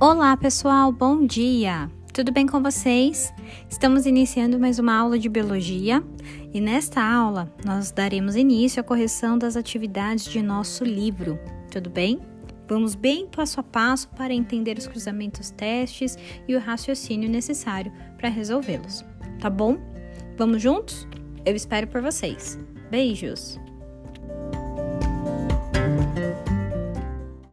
Olá, pessoal, bom dia! Tudo bem com vocês? Estamos iniciando mais uma aula de biologia e nesta aula nós daremos início à correção das atividades de nosso livro, tudo bem? Vamos bem passo a passo para entender os cruzamentos testes e o raciocínio necessário para resolvê-los, tá bom? Vamos juntos? Eu espero por vocês. Beijos!